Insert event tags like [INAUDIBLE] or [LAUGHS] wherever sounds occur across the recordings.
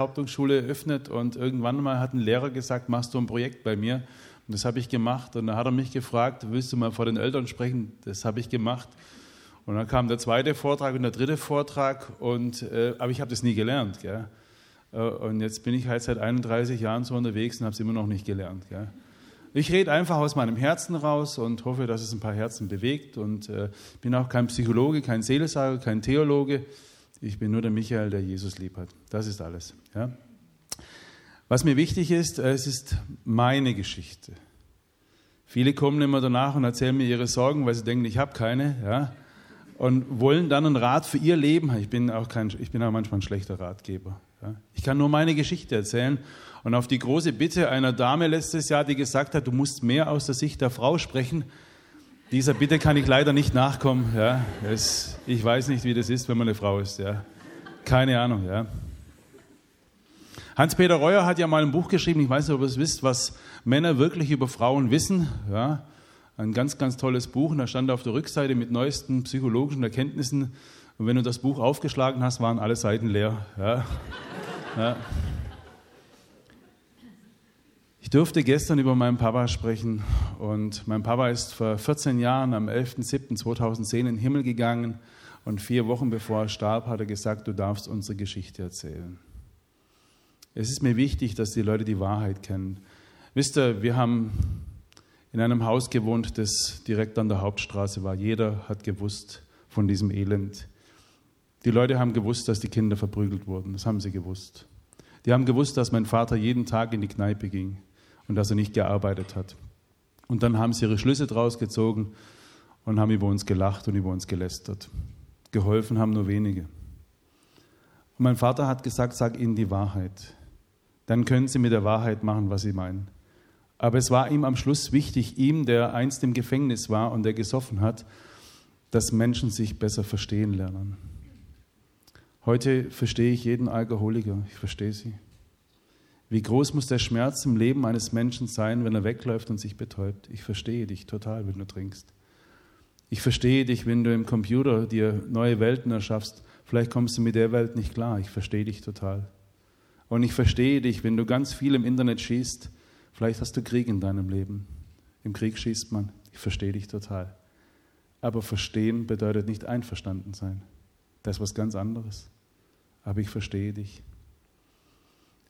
Hauptschule eröffnet und irgendwann mal hat ein Lehrer gesagt, machst du ein Projekt bei mir? Und das habe ich gemacht. Und dann hat er mich gefragt, willst du mal vor den Eltern sprechen? Das habe ich gemacht. Und dann kam der zweite Vortrag und der dritte Vortrag. Und, äh, aber ich habe das nie gelernt. Gell? Äh, und jetzt bin ich halt seit 31 Jahren so unterwegs und habe es immer noch nicht gelernt. Gell? Ich rede einfach aus meinem Herzen raus und hoffe, dass es ein paar Herzen bewegt. Und äh, bin auch kein Psychologe, kein Seelsorger, kein Theologe. Ich bin nur der Michael, der Jesus lieb hat. Das ist alles. Ja? Was mir wichtig ist, es ist meine Geschichte. Viele kommen immer danach und erzählen mir ihre Sorgen, weil sie denken, ich habe keine, ja, und wollen dann einen Rat für ihr Leben. Ich bin auch, kein, ich bin auch manchmal ein schlechter Ratgeber. Ja. Ich kann nur meine Geschichte erzählen. Und auf die große Bitte einer Dame letztes Jahr, die gesagt hat, du musst mehr aus der Sicht der Frau sprechen, dieser Bitte kann ich leider nicht nachkommen. Ja. Es, ich weiß nicht, wie das ist, wenn man eine Frau ist. Ja. Keine Ahnung. Ja. Hans-Peter Reuer hat ja mal ein Buch geschrieben, ich weiß nicht, ob ihr es wisst, was Männer wirklich über Frauen wissen. Ja. Ein ganz, ganz tolles Buch. Und da stand auf der Rückseite mit neuesten psychologischen Erkenntnissen. Und wenn du das Buch aufgeschlagen hast, waren alle Seiten leer. Ja. Ja. Ich durfte gestern über meinen Papa sprechen und mein Papa ist vor 14 Jahren am 11.07.2010 in den Himmel gegangen und vier Wochen bevor er starb, hat er gesagt, du darfst unsere Geschichte erzählen. Es ist mir wichtig, dass die Leute die Wahrheit kennen. Wisst ihr, wir haben in einem Haus gewohnt, das direkt an der Hauptstraße war. Jeder hat gewusst von diesem Elend. Die Leute haben gewusst, dass die Kinder verprügelt wurden. Das haben sie gewusst. Die haben gewusst, dass mein Vater jeden Tag in die Kneipe ging und dass er nicht gearbeitet hat. Und dann haben sie ihre Schlüsse draus gezogen und haben über uns gelacht und über uns gelästert. Geholfen haben nur wenige. Und mein Vater hat gesagt, sag ihnen die Wahrheit. Dann können sie mit der Wahrheit machen, was sie meinen. Aber es war ihm am Schluss wichtig, ihm, der einst im Gefängnis war und der gesoffen hat, dass Menschen sich besser verstehen lernen. Heute verstehe ich jeden Alkoholiker, ich verstehe sie. Wie groß muss der Schmerz im Leben eines Menschen sein, wenn er wegläuft und sich betäubt? Ich verstehe dich total, wenn du trinkst. Ich verstehe dich, wenn du im Computer dir neue Welten erschaffst. Vielleicht kommst du mit der Welt nicht klar. Ich verstehe dich total. Und ich verstehe dich, wenn du ganz viel im Internet schießt. Vielleicht hast du Krieg in deinem Leben. Im Krieg schießt man. Ich verstehe dich total. Aber verstehen bedeutet nicht einverstanden sein. Das ist was ganz anderes. Aber ich verstehe dich.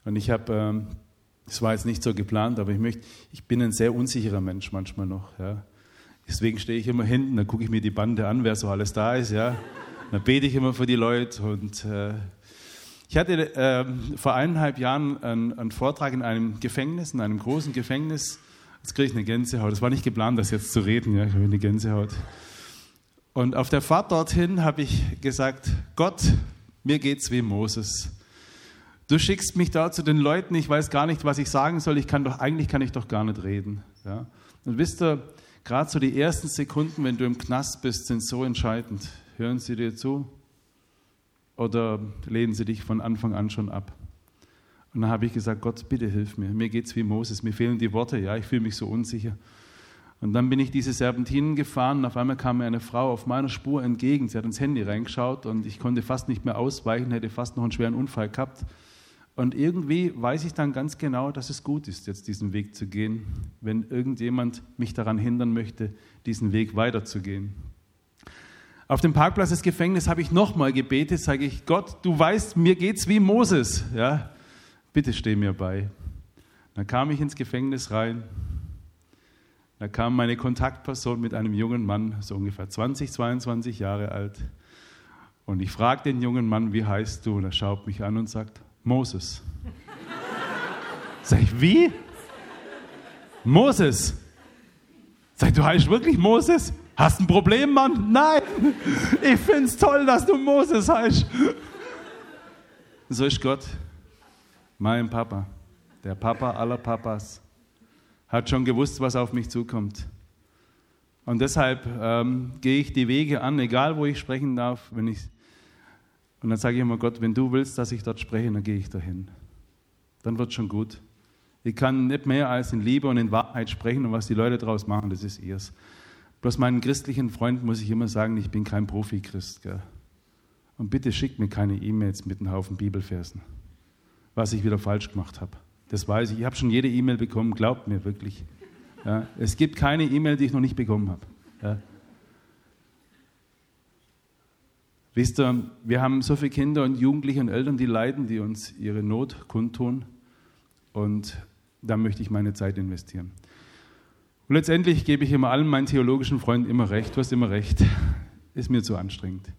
Und ich habe, ähm, das war jetzt nicht so geplant, aber ich möchte, ich bin ein sehr unsicherer Mensch manchmal noch. Ja. Deswegen stehe ich immer hinten, dann gucke ich mir die Bande an, wer so alles da ist. Ja. Dann bete ich immer für die Leute. Und äh, ich hatte äh, vor eineinhalb Jahren einen, einen, Vortrag in einem Gefängnis, in einem großen Gefängnis. Jetzt kriege ich eine Gänsehaut. Es war nicht geplant, das jetzt zu reden. Ja. Ich habe eine Gänsehaut. Und auf der Fahrt dorthin habe ich gesagt, Gott, mir geht's wie Moses. Du schickst mich da zu den Leuten, ich weiß gar nicht, was ich sagen soll, ich kann doch, eigentlich kann ich doch gar nicht reden. Ja? Und wisst ihr, gerade so die ersten Sekunden, wenn du im Knast bist, sind so entscheidend. Hören sie dir zu oder lehnen sie dich von Anfang an schon ab? Und dann habe ich gesagt, Gott, bitte hilf mir. Mir geht es wie Moses, mir fehlen die Worte, ja, ich fühle mich so unsicher. Und dann bin ich diese Serpentinen gefahren und auf einmal kam mir eine Frau auf meiner Spur entgegen. Sie hat ins Handy reingeschaut und ich konnte fast nicht mehr ausweichen, hätte fast noch einen schweren Unfall gehabt. Und irgendwie weiß ich dann ganz genau, dass es gut ist, jetzt diesen Weg zu gehen, wenn irgendjemand mich daran hindern möchte, diesen Weg weiterzugehen. Auf dem Parkplatz des Gefängnisses habe ich nochmal gebetet, sage ich, Gott, du weißt, mir geht's wie Moses. Ja, bitte steh mir bei. Dann kam ich ins Gefängnis rein. Da kam meine Kontaktperson mit einem jungen Mann, so ungefähr 20, 22 Jahre alt. Und ich frage den jungen Mann, wie heißt du? Und er schaut mich an und sagt, Moses. Sag ich, wie? Moses. Sag ich, du heißt wirklich Moses? Hast ein Problem, Mann? Nein. Ich finde es toll, dass du Moses heißt. So ist Gott. Mein Papa. Der Papa aller Papas. Hat schon gewusst, was auf mich zukommt. Und deshalb ähm, gehe ich die Wege an, egal wo ich sprechen darf, wenn ich und dann sage ich immer, Gott, wenn du willst, dass ich dort spreche, dann gehe ich dahin. Dann wird schon gut. Ich kann nicht mehr als in Liebe und in Wahrheit sprechen und was die Leute daraus machen, das ist ihrs. Bloß meinen christlichen Freunden muss ich immer sagen, ich bin kein Profi-Christ. Und bitte schickt mir keine E-Mails mit einem Haufen Bibelversen. was ich wieder falsch gemacht habe. Das weiß ich. Ich habe schon jede E-Mail bekommen, glaubt mir wirklich. Ja, es gibt keine E-Mail, die ich noch nicht bekommen habe. Ja. Wisst ihr, wir haben so viele Kinder und Jugendliche und Eltern, die leiden, die uns ihre Not kundtun. Und da möchte ich meine Zeit investieren. Und letztendlich gebe ich immer allen meinen theologischen Freunden immer recht. Du hast immer recht. Ist mir zu anstrengend.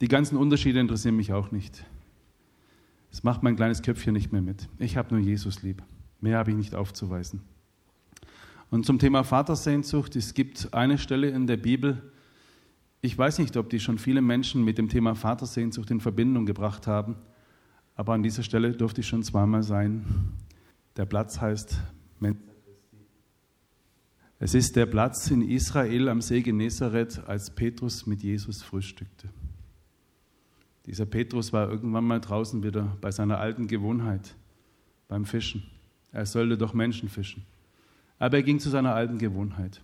Die ganzen Unterschiede interessieren mich auch nicht. Es macht mein kleines Köpfchen nicht mehr mit. Ich habe nur Jesus lieb. Mehr habe ich nicht aufzuweisen. Und zum Thema Vatersehnsucht, es gibt eine Stelle in der Bibel, ich weiß nicht, ob die schon viele Menschen mit dem Thema Vatersehnsucht in Verbindung gebracht haben, aber an dieser Stelle durfte ich schon zweimal sein. Der Platz heißt Es ist der Platz in Israel am See Genezareth, als Petrus mit Jesus frühstückte. Dieser Petrus war irgendwann mal draußen wieder bei seiner alten Gewohnheit, beim Fischen. Er sollte doch Menschen fischen. Aber er ging zu seiner alten Gewohnheit.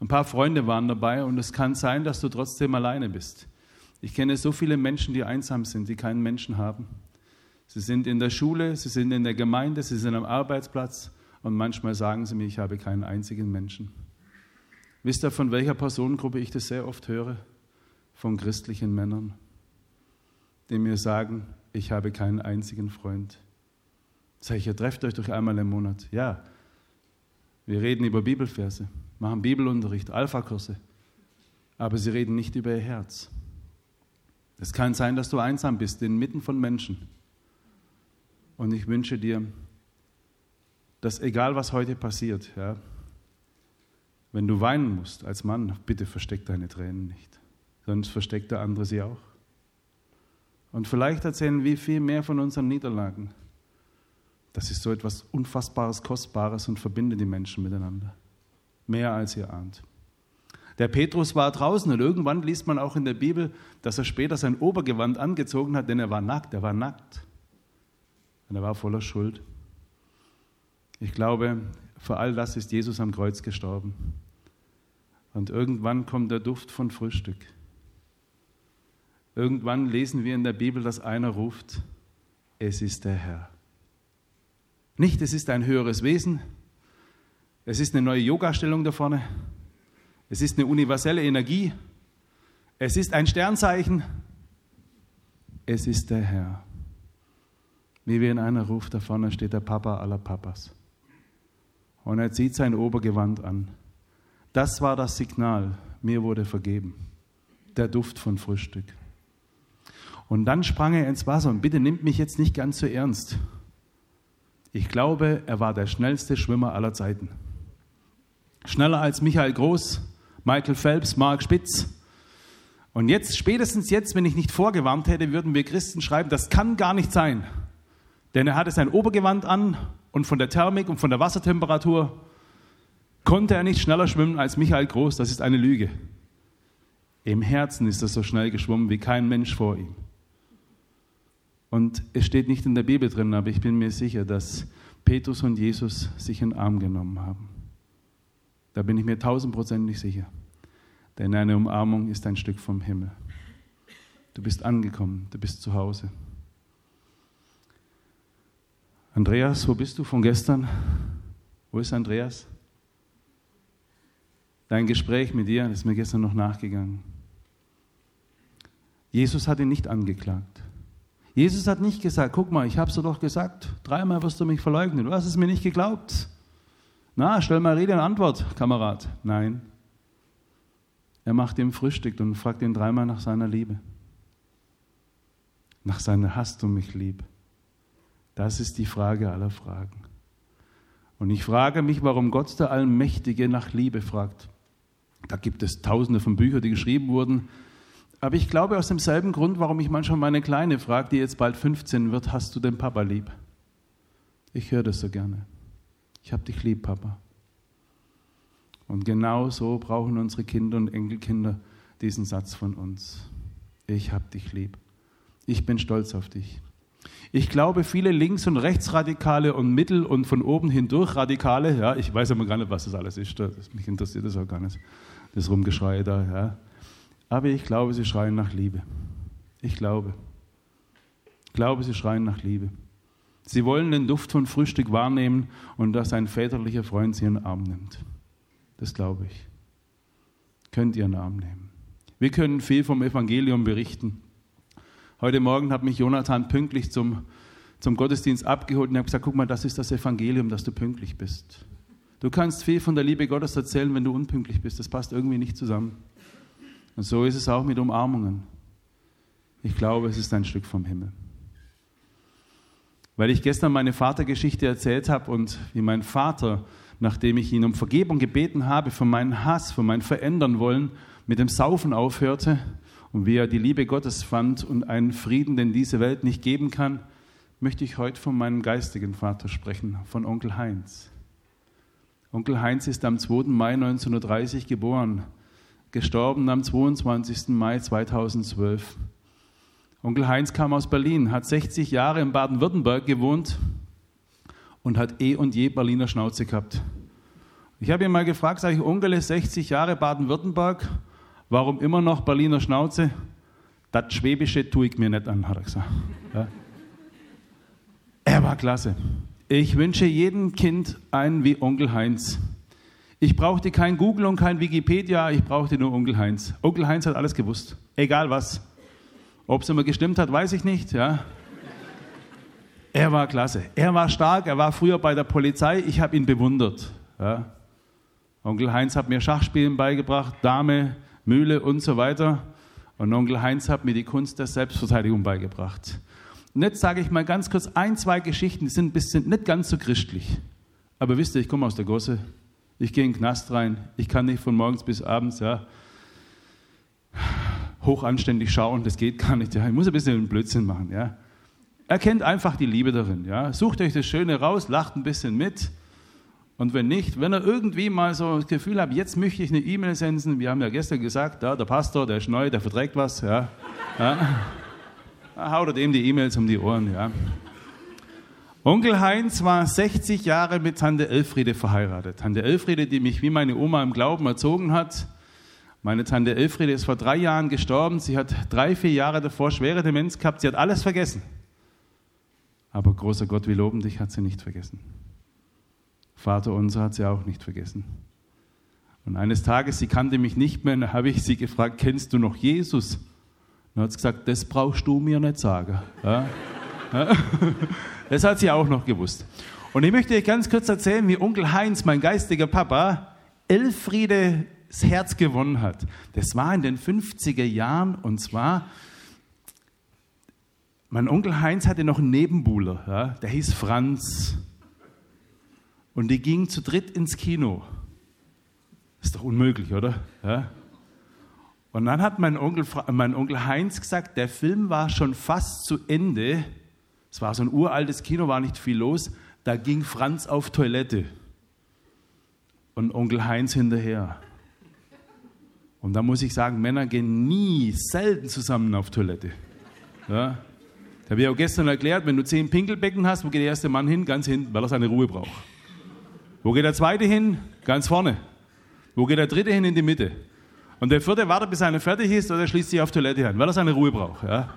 Ein paar Freunde waren dabei und es kann sein, dass du trotzdem alleine bist. Ich kenne so viele Menschen, die einsam sind, die keinen Menschen haben. Sie sind in der Schule, sie sind in der Gemeinde, sie sind am Arbeitsplatz und manchmal sagen sie mir, ich habe keinen einzigen Menschen. Wisst ihr, von welcher Personengruppe ich das sehr oft höre? Von christlichen Männern, die mir sagen, ich habe keinen einzigen Freund. Sag ich, ihr trefft euch doch einmal im Monat. Ja, wir reden über Bibelverse machen Bibelunterricht, Alpha-Kurse, aber sie reden nicht über ihr Herz. Es kann sein, dass du einsam bist, inmitten von Menschen. Und ich wünsche dir, dass egal was heute passiert, ja, wenn du weinen musst als Mann, bitte versteck deine Tränen nicht, sonst versteckt der andere sie auch. Und vielleicht erzählen wir viel mehr von unseren Niederlagen. Das ist so etwas Unfassbares, Kostbares und verbindet die Menschen miteinander mehr als ihr ahnt. Der Petrus war draußen und irgendwann liest man auch in der Bibel, dass er später sein Obergewand angezogen hat, denn er war nackt, er war nackt. Und er war voller Schuld. Ich glaube, für all das ist Jesus am Kreuz gestorben. Und irgendwann kommt der Duft von Frühstück. Irgendwann lesen wir in der Bibel, dass einer ruft, es ist der Herr. Nicht, es ist ein höheres Wesen, es ist eine neue Yoga-Stellung da vorne. Es ist eine universelle Energie. Es ist ein Sternzeichen. Es ist der Herr. Wie wir in einer Ruf da vorne steht der Papa aller Papas. Und er zieht sein Obergewand an. Das war das Signal. Mir wurde vergeben. Der Duft von Frühstück. Und dann sprang er ins Wasser. Und bitte nimmt mich jetzt nicht ganz so ernst. Ich glaube, er war der schnellste Schwimmer aller Zeiten. Schneller als Michael Groß, Michael Phelps, Mark Spitz. Und jetzt, spätestens jetzt, wenn ich nicht vorgewarnt hätte, würden wir Christen schreiben, das kann gar nicht sein. Denn er hatte sein Obergewand an und von der Thermik und von der Wassertemperatur konnte er nicht schneller schwimmen als Michael Groß. Das ist eine Lüge. Im Herzen ist er so schnell geschwommen wie kein Mensch vor ihm. Und es steht nicht in der Bibel drin, aber ich bin mir sicher, dass Petrus und Jesus sich in den Arm genommen haben. Da bin ich mir tausendprozentig sicher. Denn eine Umarmung ist ein Stück vom Himmel. Du bist angekommen, du bist zu Hause. Andreas, wo bist du von gestern? Wo ist Andreas? Dein Gespräch mit dir, ist mir gestern noch nachgegangen. Jesus hat ihn nicht angeklagt. Jesus hat nicht gesagt, guck mal, ich habe es dir doch gesagt, dreimal wirst du mich verleugnen. Du hast es mir nicht geglaubt. Na, stell mal Rede und Antwort, Kamerad. Nein. Er macht ihm Frühstück und fragt ihn dreimal nach seiner Liebe. Nach seiner Hast du mich lieb? Das ist die Frage aller Fragen. Und ich frage mich, warum Gott der Allmächtige nach Liebe fragt. Da gibt es tausende von Büchern, die geschrieben wurden. Aber ich glaube aus demselben Grund, warum ich manchmal meine Kleine frage, die jetzt bald 15 wird, hast du den Papa lieb? Ich höre das so gerne. Ich habe dich lieb, Papa. Und genau so brauchen unsere Kinder und Enkelkinder diesen Satz von uns. Ich habe dich lieb. Ich bin stolz auf dich. Ich glaube, viele Links- und Rechtsradikale und Mittel- und von oben hindurch Radikale, ja, ich weiß aber gar nicht, was das alles ist, das, mich interessiert das auch gar nicht, das Rumgeschrei da, ja. Aber ich glaube, sie schreien nach Liebe. Ich glaube. Ich glaube, sie schreien nach Liebe. Sie wollen den Duft von Frühstück wahrnehmen und dass ein väterlicher Freund sie in den Arm nimmt. Das glaube ich. Könnt ihr in den Arm nehmen. Wir können viel vom Evangelium berichten. Heute Morgen hat mich Jonathan pünktlich zum, zum Gottesdienst abgeholt und hat gesagt, guck mal, das ist das Evangelium, dass du pünktlich bist. Du kannst viel von der Liebe Gottes erzählen, wenn du unpünktlich bist. Das passt irgendwie nicht zusammen. Und so ist es auch mit Umarmungen. Ich glaube, es ist ein Stück vom Himmel. Weil ich gestern meine Vatergeschichte erzählt habe und wie mein Vater, nachdem ich ihn um Vergebung gebeten habe für meinen Hass, für mein Verändern wollen, mit dem Saufen aufhörte und wie er die Liebe Gottes fand und einen Frieden, den diese Welt nicht geben kann, möchte ich heute von meinem geistigen Vater sprechen, von Onkel Heinz. Onkel Heinz ist am 2. Mai 1930 geboren, gestorben am 22. Mai 2012. Onkel Heinz kam aus Berlin, hat 60 Jahre in Baden-Württemberg gewohnt und hat eh und je Berliner Schnauze gehabt. Ich habe ihn mal gefragt, sage ich, Onkel ist 60 Jahre Baden-Württemberg, warum immer noch Berliner Schnauze? Das Schwäbische tue ich mir nicht an, hat er gesagt. Ja. Er war klasse. Ich wünsche jedem Kind einen wie Onkel Heinz. Ich brauchte kein Google und kein Wikipedia, ich brauchte nur Onkel Heinz. Onkel Heinz hat alles gewusst, egal was. Ob es immer gestimmt hat, weiß ich nicht. Ja. Er war klasse. Er war stark. Er war früher bei der Polizei. Ich habe ihn bewundert. Ja. Onkel Heinz hat mir Schachspielen beigebracht, Dame, Mühle und so weiter. Und Onkel Heinz hat mir die Kunst der Selbstverteidigung beigebracht. Und jetzt sage ich mal ganz kurz ein, zwei Geschichten, die sind ein bisschen nicht ganz so christlich. Aber wisst ihr, ich komme aus der Gosse. Ich gehe in den Knast rein. Ich kann nicht von morgens bis abends, ja hochanständig schauen, das geht gar nicht. Ja. Ich muss ein bisschen Blödsinn machen. Ja. Erkennt einfach die Liebe darin. Ja. Sucht euch das Schöne raus, lacht ein bisschen mit. Und wenn nicht, wenn ihr irgendwie mal so das Gefühl habt, jetzt möchte ich eine E-Mail senden, wir haben ja gestern gesagt, ja, der Pastor, der ist neu, der verträgt was, ja, ja, haut dem die E-Mails um die Ohren. Ja. Onkel Heinz war 60 Jahre mit Tante Elfriede verheiratet. Tante Elfriede, die mich wie meine Oma im Glauben erzogen hat, meine Tante Elfriede ist vor drei Jahren gestorben. Sie hat drei, vier Jahre davor schwere Demenz gehabt. Sie hat alles vergessen. Aber großer Gott, wir loben dich, hat sie nicht vergessen. Vater unser hat sie auch nicht vergessen. Und eines Tages, sie kannte mich nicht mehr, habe ich sie gefragt, kennst du noch Jesus? Dann hat sie gesagt, das brauchst du mir nicht sagen. Ja? [LAUGHS] Das hat sie auch noch gewusst. Und ich möchte euch ganz kurz erzählen, wie Onkel Heinz, mein geistiger Papa, Elfriede das Herz gewonnen hat. Das war in den 50er Jahren und zwar, mein Onkel Heinz hatte noch einen Nebenbuhler, ja, der hieß Franz. Und die gingen zu dritt ins Kino. Ist doch unmöglich, oder? Ja. Und dann hat mein Onkel, mein Onkel Heinz gesagt, der Film war schon fast zu Ende. Es war so ein uraltes Kino, war nicht viel los. Da ging Franz auf Toilette und Onkel Heinz hinterher. Und da muss ich sagen, Männer gehen nie, selten zusammen auf Toilette. Ja? Da habe ich auch gestern erklärt, wenn du zehn Pinkelbecken hast, wo geht der erste Mann hin? Ganz hinten, weil er seine Ruhe braucht. Wo geht der zweite hin? Ganz vorne. Wo geht der dritte hin? In die Mitte. Und der vierte wartet, bis einer fertig ist, oder schließt sich auf Toilette an, weil er seine Ruhe braucht. Ja?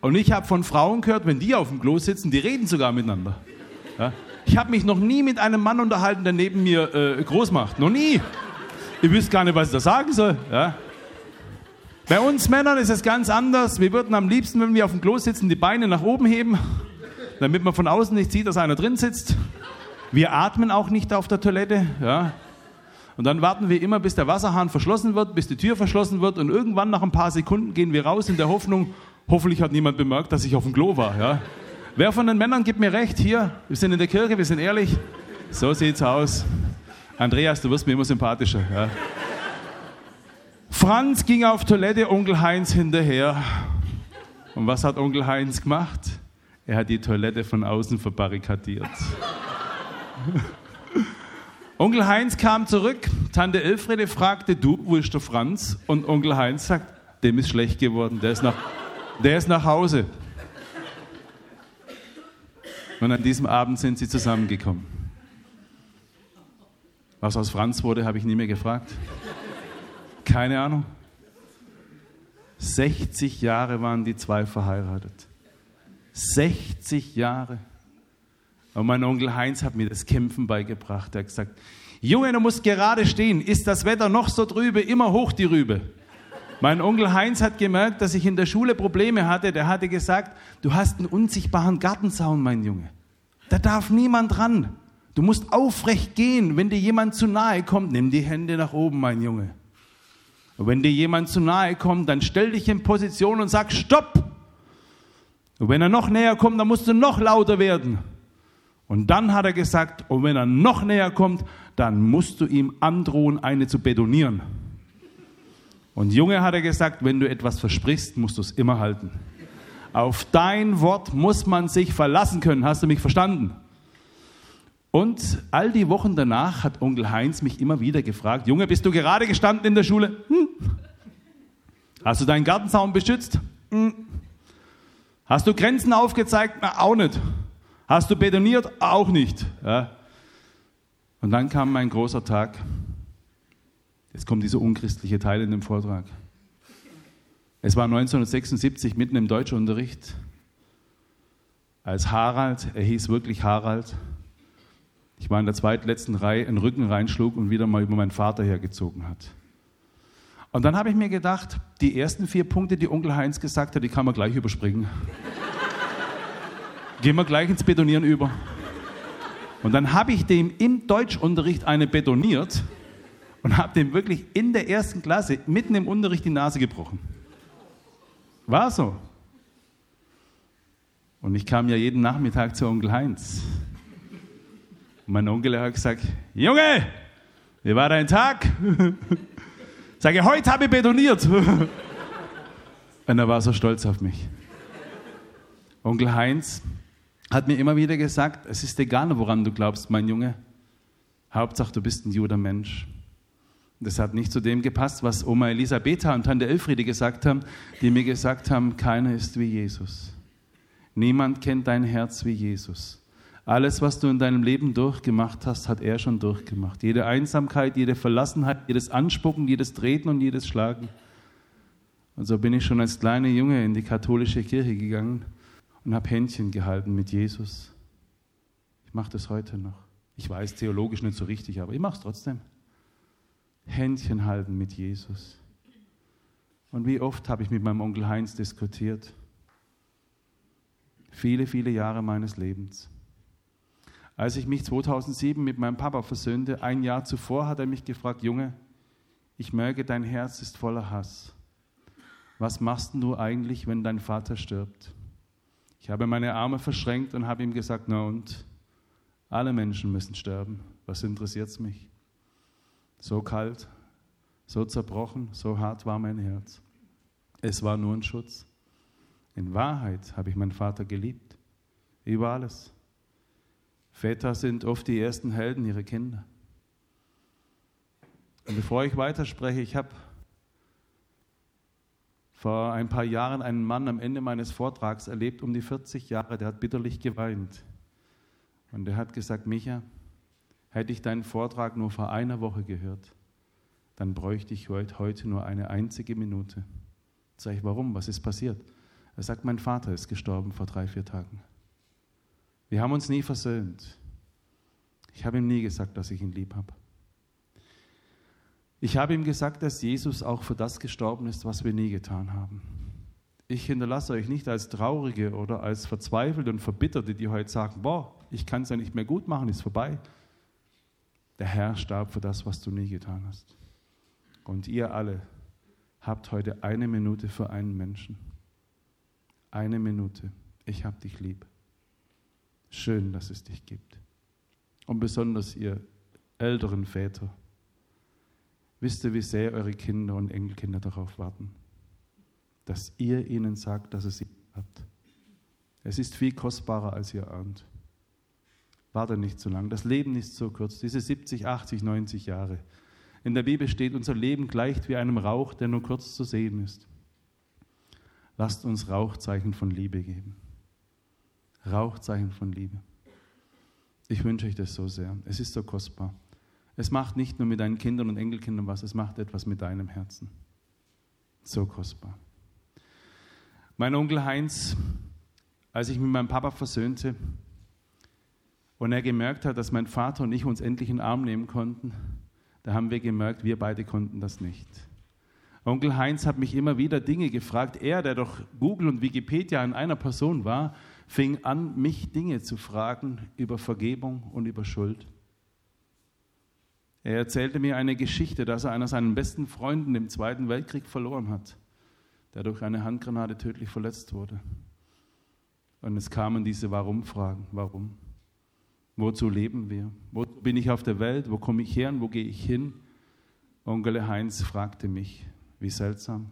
Und ich habe von Frauen gehört, wenn die auf dem Klo sitzen, die reden sogar miteinander. Ja? Ich habe mich noch nie mit einem Mann unterhalten, der neben mir äh, groß macht. Noch nie. Ich wüsste gar nicht, was ich da sagen soll. Ja? Bei uns Männern ist es ganz anders. Wir würden am liebsten, wenn wir auf dem Klo sitzen, die Beine nach oben heben, damit man von außen nicht sieht, dass einer drin sitzt. Wir atmen auch nicht auf der Toilette. Ja? Und dann warten wir immer, bis der Wasserhahn verschlossen wird, bis die Tür verschlossen wird und irgendwann nach ein paar Sekunden gehen wir raus in der Hoffnung, hoffentlich hat niemand bemerkt, dass ich auf dem Klo war. Ja? Wer von den Männern gibt mir recht? Hier, wir sind in der Kirche, wir sind ehrlich. So sieht's aus. Andreas, du wirst mir immer sympathischer. Ja. Franz ging auf Toilette, Onkel Heinz hinterher. Und was hat Onkel Heinz gemacht? Er hat die Toilette von außen verbarrikadiert. [LAUGHS] Onkel Heinz kam zurück. Tante Elfriede fragte, du, wo ist der Franz? Und Onkel Heinz sagt, dem ist schlecht geworden, der ist nach, der ist nach Hause. Und an diesem Abend sind sie zusammengekommen. Was aus Franz wurde, habe ich nie mehr gefragt. Keine Ahnung. 60 Jahre waren die zwei verheiratet. 60 Jahre. Und mein Onkel Heinz hat mir das Kämpfen beigebracht. Er hat gesagt, Junge, du musst gerade stehen. Ist das Wetter noch so trübe, immer hoch die Rübe. Mein Onkel Heinz hat gemerkt, dass ich in der Schule Probleme hatte. Der hatte gesagt, du hast einen unsichtbaren Gartenzaun, mein Junge. Da darf niemand ran. Du musst aufrecht gehen. Wenn dir jemand zu nahe kommt, nimm die Hände nach oben, mein Junge. Und wenn dir jemand zu nahe kommt, dann stell dich in Position und sag Stopp. Und wenn er noch näher kommt, dann musst du noch lauter werden. Und dann hat er gesagt, und wenn er noch näher kommt, dann musst du ihm androhen, eine zu betonieren. Und Junge hat er gesagt, wenn du etwas versprichst, musst du es immer halten. Auf dein Wort muss man sich verlassen können. Hast du mich verstanden? Und all die Wochen danach hat Onkel Heinz mich immer wieder gefragt, Junge, bist du gerade gestanden in der Schule? Hm. Hast du deinen Gartenzaun beschützt? Hm. Hast du Grenzen aufgezeigt? Na, auch nicht. Hast du betoniert? Auch nicht. Ja. Und dann kam mein großer Tag. Jetzt kommt dieser unchristliche Teil in dem Vortrag. Es war 1976 mitten im Deutschunterricht, als Harald, er hieß wirklich Harald, ich war in der zweitletzten Reihe, einen Rücken reinschlug und wieder mal über meinen Vater hergezogen hat. Und dann habe ich mir gedacht, die ersten vier Punkte, die Onkel Heinz gesagt hat, die kann man gleich überspringen. [LAUGHS] Gehen wir gleich ins Betonieren über. Und dann habe ich dem im Deutschunterricht eine betoniert und habe dem wirklich in der ersten Klasse mitten im Unterricht die Nase gebrochen. War so. Und ich kam ja jeden Nachmittag zu Onkel Heinz. Mein Onkel hat gesagt, Junge, wie war dein Tag? [LAUGHS] Sage, heute habe ich betoniert. [LAUGHS] Und er war so stolz auf mich. Onkel Heinz hat mir immer wieder gesagt, es ist egal, woran du glaubst, mein Junge. Hauptsache, du bist ein juder Mensch. Das hat nicht zu dem gepasst, was Oma Elisabetha und Tante Elfriede gesagt haben, die mir gesagt haben, keiner ist wie Jesus. Niemand kennt dein Herz wie Jesus. Alles, was du in deinem Leben durchgemacht hast, hat er schon durchgemacht. Jede Einsamkeit, jede Verlassenheit, jedes Anspucken, jedes Treten und jedes Schlagen. Und so bin ich schon als kleiner Junge in die katholische Kirche gegangen und habe Händchen gehalten mit Jesus. Ich mache das heute noch. Ich weiß theologisch nicht so richtig, aber ich mache es trotzdem. Händchen halten mit Jesus. Und wie oft habe ich mit meinem Onkel Heinz diskutiert? Viele, viele Jahre meines Lebens. Als ich mich 2007 mit meinem Papa versöhnte, ein Jahr zuvor, hat er mich gefragt, Junge, ich merke, dein Herz ist voller Hass. Was machst du eigentlich, wenn dein Vater stirbt? Ich habe meine Arme verschränkt und habe ihm gesagt, na und? Alle Menschen müssen sterben. Was interessiert es mich? So kalt, so zerbrochen, so hart war mein Herz. Es war nur ein Schutz. In Wahrheit habe ich meinen Vater geliebt. Über alles. Väter sind oft die ersten Helden ihrer Kinder. Und bevor ich weiterspreche, ich habe vor ein paar Jahren einen Mann am Ende meines Vortrags erlebt, um die 40 Jahre, der hat bitterlich geweint. Und er hat gesagt, Micha, Hätte ich deinen Vortrag nur vor einer Woche gehört, dann bräuchte ich heute nur eine einzige Minute. Sag ich, warum? Was ist passiert? Er sagt, mein Vater ist gestorben vor drei, vier Tagen. Wir haben uns nie versöhnt. Ich habe ihm nie gesagt, dass ich ihn lieb habe. Ich habe ihm gesagt, dass Jesus auch für das gestorben ist, was wir nie getan haben. Ich hinterlasse euch nicht als Traurige oder als Verzweifelte und Verbitterte, die heute sagen, boah, ich kann es ja nicht mehr gut machen, ist vorbei. Der Herr starb für das, was du nie getan hast. Und ihr alle habt heute eine Minute für einen Menschen. Eine Minute. Ich hab dich lieb. Schön, dass es dich gibt. Und besonders ihr älteren Väter. Wisst ihr, wie sehr eure Kinder und Enkelkinder darauf warten, dass ihr ihnen sagt, dass es sie habt. Es ist viel kostbarer, als ihr ahnt. Warte nicht zu lang. Das Leben ist so kurz. Diese 70, 80, 90 Jahre. In der Bibel steht, unser Leben gleicht wie einem Rauch, der nur kurz zu sehen ist. Lasst uns Rauchzeichen von Liebe geben. Rauchzeichen von Liebe. Ich wünsche euch das so sehr. Es ist so kostbar. Es macht nicht nur mit deinen Kindern und Enkelkindern was, es macht etwas mit deinem Herzen. So kostbar. Mein Onkel Heinz als ich mit meinem Papa versöhnte und er gemerkt hat, dass mein Vater und ich uns endlich in den Arm nehmen konnten, da haben wir gemerkt, wir beide konnten das nicht. Onkel Heinz hat mich immer wieder Dinge gefragt. Er, der doch Google und Wikipedia in einer Person war, fing an, mich Dinge zu fragen über Vergebung und über Schuld. Er erzählte mir eine Geschichte, dass er einer seiner besten Freunden im Zweiten Weltkrieg verloren hat, der durch eine Handgranate tödlich verletzt wurde. Und es kamen diese Warum-Fragen. Warum? Wozu leben wir? Wo bin ich auf der Welt? Wo komme ich her und wo gehe ich hin? Onkel Heinz fragte mich, wie seltsam.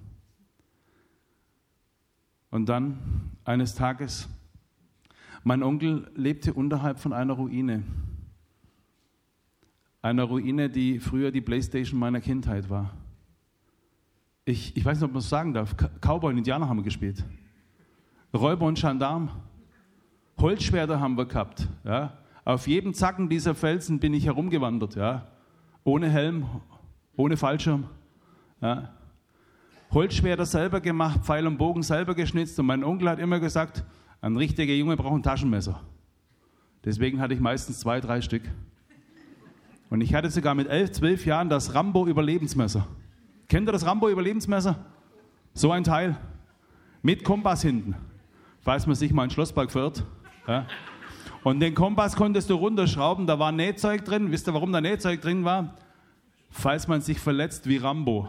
Und dann eines Tages, mein Onkel lebte unterhalb von einer Ruine. Einer Ruine, die früher die Playstation meiner Kindheit war. Ich, ich weiß nicht, ob man es sagen darf. Cowboy und Indianer haben wir gespielt. Räuber und Gendarm. Holzschwerter haben wir gehabt. Ja. Auf jedem Zacken dieser Felsen bin ich herumgewandert. Ja. Ohne Helm, ohne Fallschirm. Ja. Holzschwerter selber gemacht, Pfeil und Bogen selber geschnitzt. Und mein Onkel hat immer gesagt, ein richtiger Junge braucht ein Taschenmesser. Deswegen hatte ich meistens zwei, drei Stück. Und ich hatte sogar mit elf, zwölf Jahren das Rambo-Überlebensmesser. Kennt ihr das Rambo-Überlebensmesser? So ein Teil. Mit Kompass hinten. Falls man sich mal in Schlossberg verirrt. Ja. Und den Kompass konntest du runterschrauben, da war Nähzeug drin. Wisst ihr, warum da Nähzeug drin war? Falls man sich verletzt wie Rambo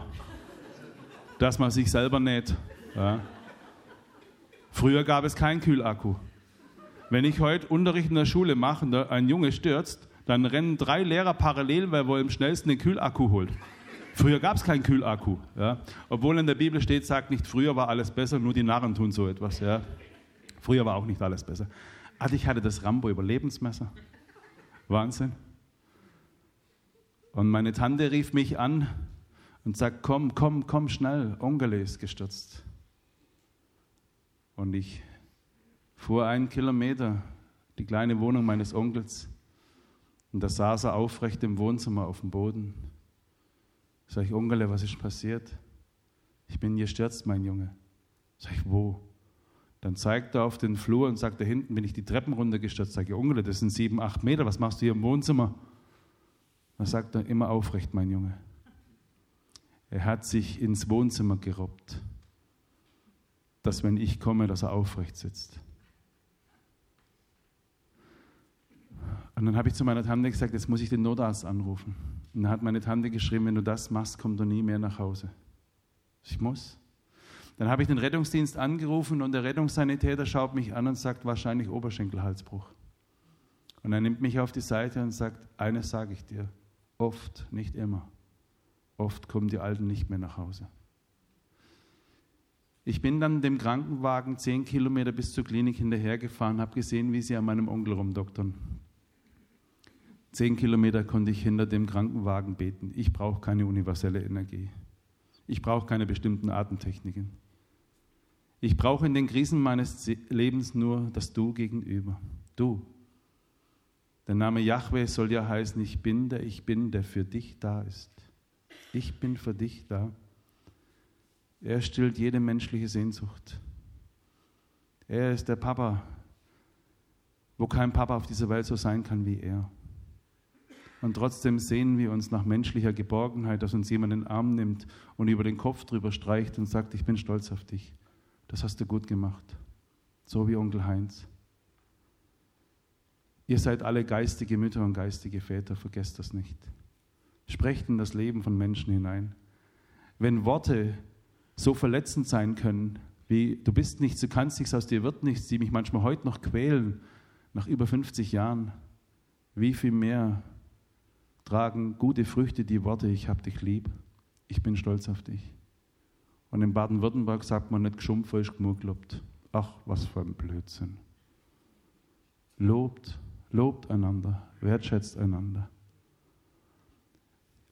dass man sich selber näht. Ja. Früher gab es keinen Kühlakku. Wenn ich heute Unterricht in der Schule mache und ein Junge stürzt, dann rennen drei Lehrer parallel, weil er am schnellsten den Kühlakku holt. Früher gab es keinen Kühlakku. Ja. Obwohl in der Bibel steht, sagt nicht, früher war alles besser, nur die Narren tun so etwas. Ja. Früher war auch nicht alles besser. Also ich hatte das Rambo-Überlebensmesser. Wahnsinn. Und meine Tante rief mich an und sagt, komm, komm, komm schnell, Onkel ist gestürzt. Und ich fuhr einen Kilometer, die kleine Wohnung meines Onkels, und da saß er aufrecht im Wohnzimmer auf dem Boden. Sag ich, Onkel, was ist passiert? Ich bin gestürzt, mein Junge. Sag ich, wo? Dann zeigt er auf den Flur und sagt, da hinten bin ich die Treppen runtergestürzt. Sag ich, Onkel, das sind sieben, acht Meter, was machst du hier im Wohnzimmer? Dann sagt er, immer aufrecht, mein Junge. Er hat sich ins Wohnzimmer gerobbt, dass wenn ich komme, dass er aufrecht sitzt. Und dann habe ich zu meiner Tante gesagt, jetzt muss ich den Notarzt anrufen. Und dann hat meine Tante geschrieben, wenn du das machst, kommt er nie mehr nach Hause. Ich muss. Dann habe ich den Rettungsdienst angerufen und der Rettungssanitäter schaut mich an und sagt wahrscheinlich Oberschenkelhalsbruch. Und er nimmt mich auf die Seite und sagt, eines sage ich dir, oft, nicht immer. Oft kommen die Alten nicht mehr nach Hause. Ich bin dann dem Krankenwagen zehn Kilometer bis zur Klinik hinterhergefahren, habe gesehen, wie sie an meinem Onkel rumdoktern. Zehn Kilometer konnte ich hinter dem Krankenwagen beten. Ich brauche keine universelle Energie. Ich brauche keine bestimmten Atemtechniken. Ich brauche in den Krisen meines Lebens nur das Du gegenüber. Du. Der Name Yahweh soll ja heißen, ich bin der Ich bin, der für dich da ist ich bin für dich da. Er stillt jede menschliche Sehnsucht. Er ist der Papa, wo kein Papa auf dieser Welt so sein kann wie er. Und trotzdem sehen wir uns nach menschlicher Geborgenheit, dass uns jemand in den Arm nimmt und über den Kopf drüber streicht und sagt, ich bin stolz auf dich. Das hast du gut gemacht. So wie Onkel Heinz. Ihr seid alle geistige Mütter und geistige Väter, vergesst das nicht. Sprecht in das Leben von Menschen hinein. Wenn Worte so verletzend sein können, wie du bist nichts, du kannst nichts, aus dir wird nichts, die mich manchmal heute noch quälen, nach über 50 Jahren, wie viel mehr tragen gute Früchte die Worte, ich hab dich lieb, ich bin stolz auf dich. Und in Baden-Württemberg sagt man nicht, geschumpft ist genug. Ach, was für ein Blödsinn. Lobt, lobt einander, wertschätzt einander.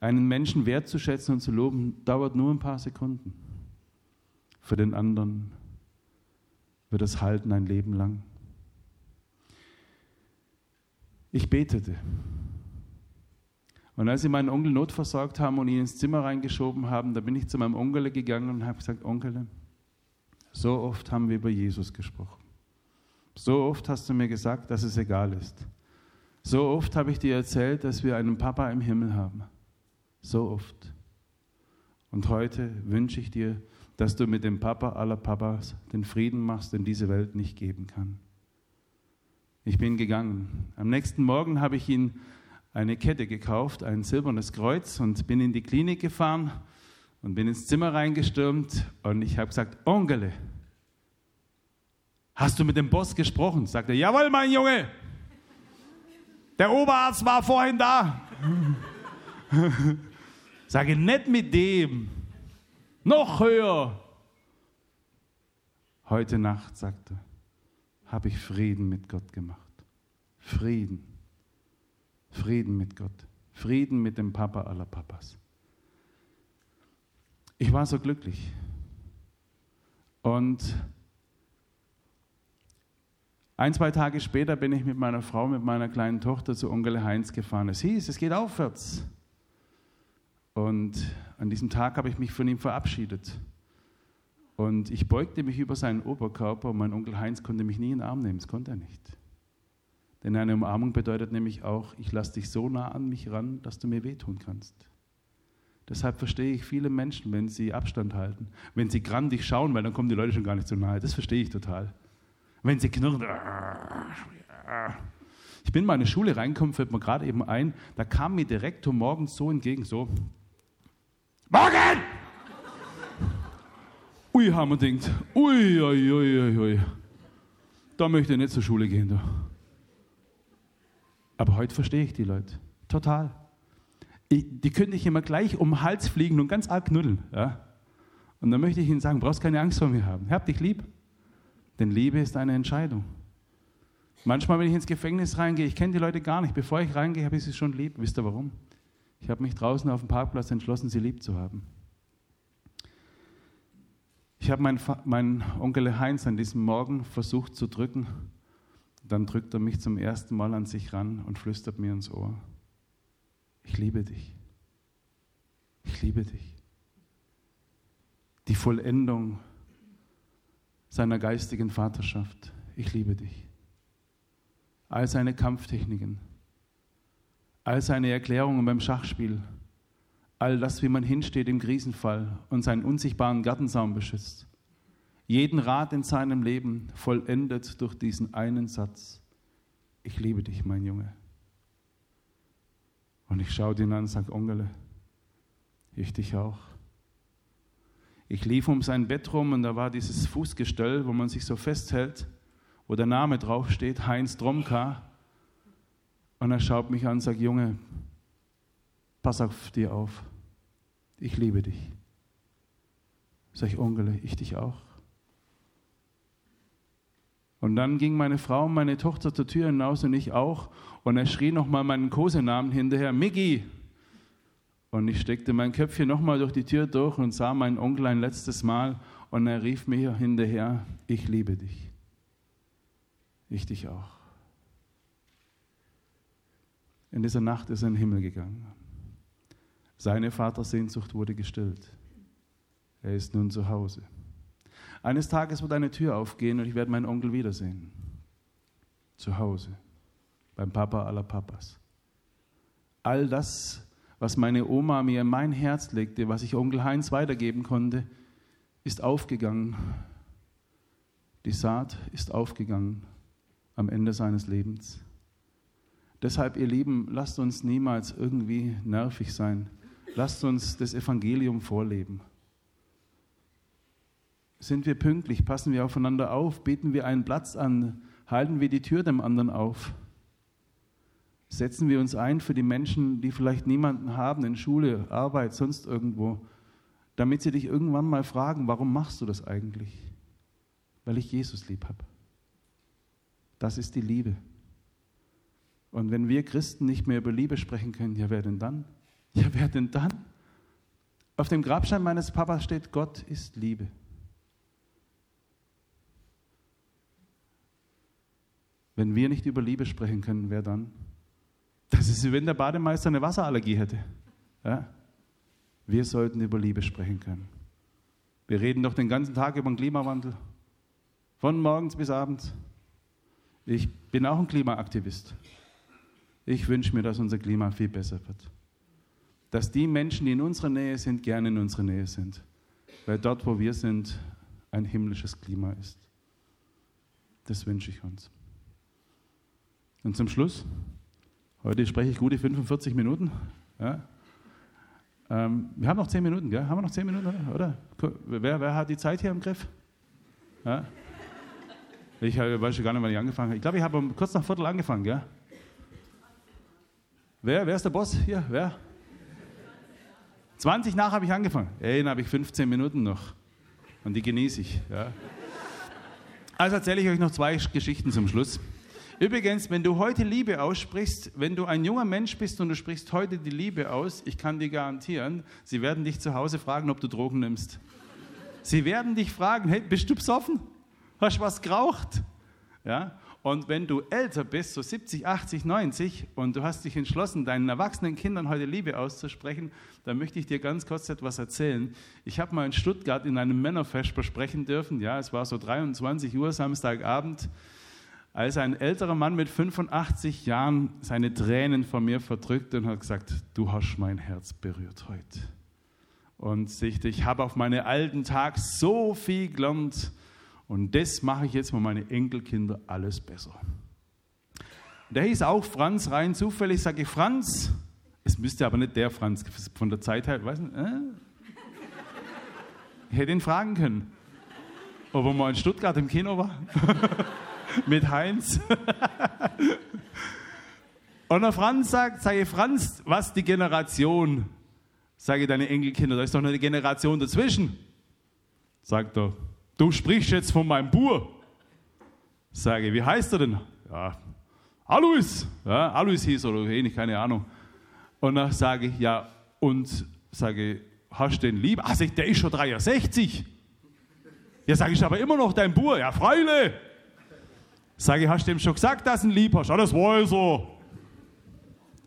Einen Menschen wertzuschätzen und zu loben, dauert nur ein paar Sekunden. Für den anderen wird es halten ein Leben lang. Ich betete. Und als sie meinen Onkel notversorgt haben und ihn ins Zimmer reingeschoben haben, da bin ich zu meinem Onkel gegangen und habe gesagt, Onkel, so oft haben wir über Jesus gesprochen. So oft hast du mir gesagt, dass es egal ist. So oft habe ich dir erzählt, dass wir einen Papa im Himmel haben. So oft. Und heute wünsche ich dir, dass du mit dem Papa aller Papas den Frieden machst, den diese Welt nicht geben kann. Ich bin gegangen. Am nächsten Morgen habe ich ihn eine Kette gekauft, ein silbernes Kreuz und bin in die Klinik gefahren und bin ins Zimmer reingestürmt und ich habe gesagt, Ongele, hast du mit dem Boss gesprochen? Sagt er, jawohl, mein Junge. Der Oberarzt war vorhin da. [LAUGHS] Sage, nicht mit dem. Noch höher. Heute Nacht, sagt er, habe ich Frieden mit Gott gemacht. Frieden. Frieden mit Gott. Frieden mit dem Papa aller Papas. Ich war so glücklich. Und ein, zwei Tage später bin ich mit meiner Frau, mit meiner kleinen Tochter zu Onkel Heinz gefahren. Es hieß, es geht aufwärts. Und an diesem Tag habe ich mich von ihm verabschiedet. Und ich beugte mich über seinen Oberkörper und mein Onkel Heinz konnte mich nie in den Arm nehmen. Das konnte er nicht. Denn eine Umarmung bedeutet nämlich auch, ich lasse dich so nah an mich ran, dass du mir wehtun kannst. Deshalb verstehe ich viele Menschen, wenn sie Abstand halten, wenn sie grandig schauen, weil dann kommen die Leute schon gar nicht so nahe. Das verstehe ich total. Wenn sie knurren. Ich bin mal in eine Schule reingekommen, fällt mir gerade eben ein, da kam mir Direktor morgens so entgegen, so. Morgen! Ui, haben wir denkt, ui, ui, ui, ui. Da möchte ich nicht zur Schule gehen. Da. Aber heute verstehe ich die Leute. Total. Ich, die können dich immer gleich um den Hals fliegen und ganz arg knuddeln. Ja? Und dann möchte ich ihnen sagen, brauchst keine Angst vor mir haben. Hab dich lieb. Denn Liebe ist eine Entscheidung. Manchmal, wenn ich ins Gefängnis reingehe, ich kenne die Leute gar nicht. Bevor ich reingehe, habe ich sie schon lieb. Wisst ihr warum? Ich habe mich draußen auf dem Parkplatz entschlossen, sie lieb zu haben. Ich habe meinen, meinen Onkel Heinz an diesem Morgen versucht zu drücken. Dann drückt er mich zum ersten Mal an sich ran und flüstert mir ins Ohr. Ich liebe dich. Ich liebe dich. Die Vollendung seiner geistigen Vaterschaft. Ich liebe dich. All seine Kampftechniken, all seine Erklärungen beim Schachspiel, all das, wie man hinsteht im Krisenfall und seinen unsichtbaren Gartensaum beschützt. Jeden Rat in seinem Leben vollendet durch diesen einen Satz. Ich liebe dich, mein Junge. Und ich schaue ihn an und sage, Ongele, ich dich auch. Ich lief um sein Bett rum und da war dieses Fußgestell, wo man sich so festhält, wo der Name draufsteht, Heinz Dromka. Und er schaut mich an und sagt, Junge, pass auf dir auf. Ich liebe dich. Sag ich, Onkel, ich dich auch. Und dann ging meine Frau und meine Tochter zur Tür hinaus und ich auch. Und er schrie nochmal meinen Kosenamen hinterher, Miggi. Und ich steckte mein Köpfchen nochmal durch die Tür durch und sah meinen Onkel ein letztes Mal. Und er rief mir hinterher, ich liebe dich. Ich dich auch. In dieser Nacht ist er in den Himmel gegangen. Seine Vatersehnsucht wurde gestillt. Er ist nun zu Hause. Eines Tages wird eine Tür aufgehen und ich werde meinen Onkel wiedersehen. Zu Hause. Beim Papa aller Papas. All das, was meine Oma mir in mein Herz legte, was ich Onkel Heinz weitergeben konnte, ist aufgegangen. Die Saat ist aufgegangen am Ende seines Lebens. Deshalb, ihr Lieben, lasst uns niemals irgendwie nervig sein. Lasst uns das Evangelium vorleben. Sind wir pünktlich? Passen wir aufeinander auf? Bieten wir einen Platz an? Halten wir die Tür dem anderen auf? Setzen wir uns ein für die Menschen, die vielleicht niemanden haben in Schule, Arbeit, sonst irgendwo, damit sie dich irgendwann mal fragen, warum machst du das eigentlich? Weil ich Jesus lieb habe. Das ist die Liebe. Und wenn wir Christen nicht mehr über Liebe sprechen können, ja, wer denn dann? Ja, wer denn dann? Auf dem Grabstein meines Papas steht, Gott ist Liebe. Wenn wir nicht über Liebe sprechen können, wer dann? Das ist wie wenn der Bademeister eine Wasserallergie hätte. Ja? Wir sollten über Liebe sprechen können. Wir reden doch den ganzen Tag über den Klimawandel. Von morgens bis abends. Ich bin auch ein Klimaaktivist. Ich wünsche mir, dass unser Klima viel besser wird. Dass die Menschen, die in unserer Nähe sind, gerne in unserer Nähe sind. Weil dort, wo wir sind, ein himmlisches Klima ist. Das wünsche ich uns. Und zum Schluss, heute spreche ich gute 45 Minuten. Ja. Ähm, wir haben noch 10 Minuten, gell? Haben wir noch 10 Minuten, oder? Wer, wer hat die Zeit hier im Griff? Ja. Ich weiß schon gar nicht, wann ich angefangen habe. Ich glaube, ich habe kurz nach Viertel angefangen, gell? Wer, wer ist der Boss hier? Wer? 20 nach habe ich angefangen. Ey, dann habe ich 15 Minuten noch. Und die genieße ich. Ja. Also erzähle ich euch noch zwei Geschichten zum Schluss. Übrigens, wenn du heute Liebe aussprichst, wenn du ein junger Mensch bist und du sprichst heute die Liebe aus, ich kann dir garantieren, sie werden dich zu Hause fragen, ob du Drogen nimmst. Sie werden dich fragen, hey, bist du besoffen? Hast du was geraucht? Ja? Und wenn du älter bist, so 70, 80, 90, und du hast dich entschlossen, deinen erwachsenen Kindern heute Liebe auszusprechen, dann möchte ich dir ganz kurz etwas erzählen. Ich habe mal in Stuttgart in einem Männerfest besprechen dürfen. Ja, es war so 23 Uhr Samstagabend, als ein älterer Mann mit 85 Jahren seine Tränen vor mir verdrückte und hat gesagt: Du hast mein Herz berührt heute. Und ich, habe auf meine alten Tag so viel gelernt und das mache ich jetzt mit meinen Enkelkinder alles besser. Der hieß auch Franz, rein zufällig sage ich Franz. Es müsste aber nicht der Franz, von der Zeit her, weiß nicht, äh? Ich hätte ihn fragen können, ob er mal in Stuttgart im Kino war. [LAUGHS] Mit Heinz. Und der Franz sagt, sage ich, Franz, was die Generation? Sage deine Enkelkinder, da ist doch noch eine Generation dazwischen. Sagt er, du sprichst jetzt von meinem Bur. Sage, wie heißt er denn? Ja, Alois. Ja, Alois hieß er oder ähnlich, keine Ahnung. Und dann sage ich, ja, und sage, hast du den lieb? Ach, der ist schon 63. Ja, sage ich, aber immer noch dein Bur. Ja, Freule. Sage ich, hast du ihm schon gesagt, dass du ihn lieb hast? Ja, das weiß er.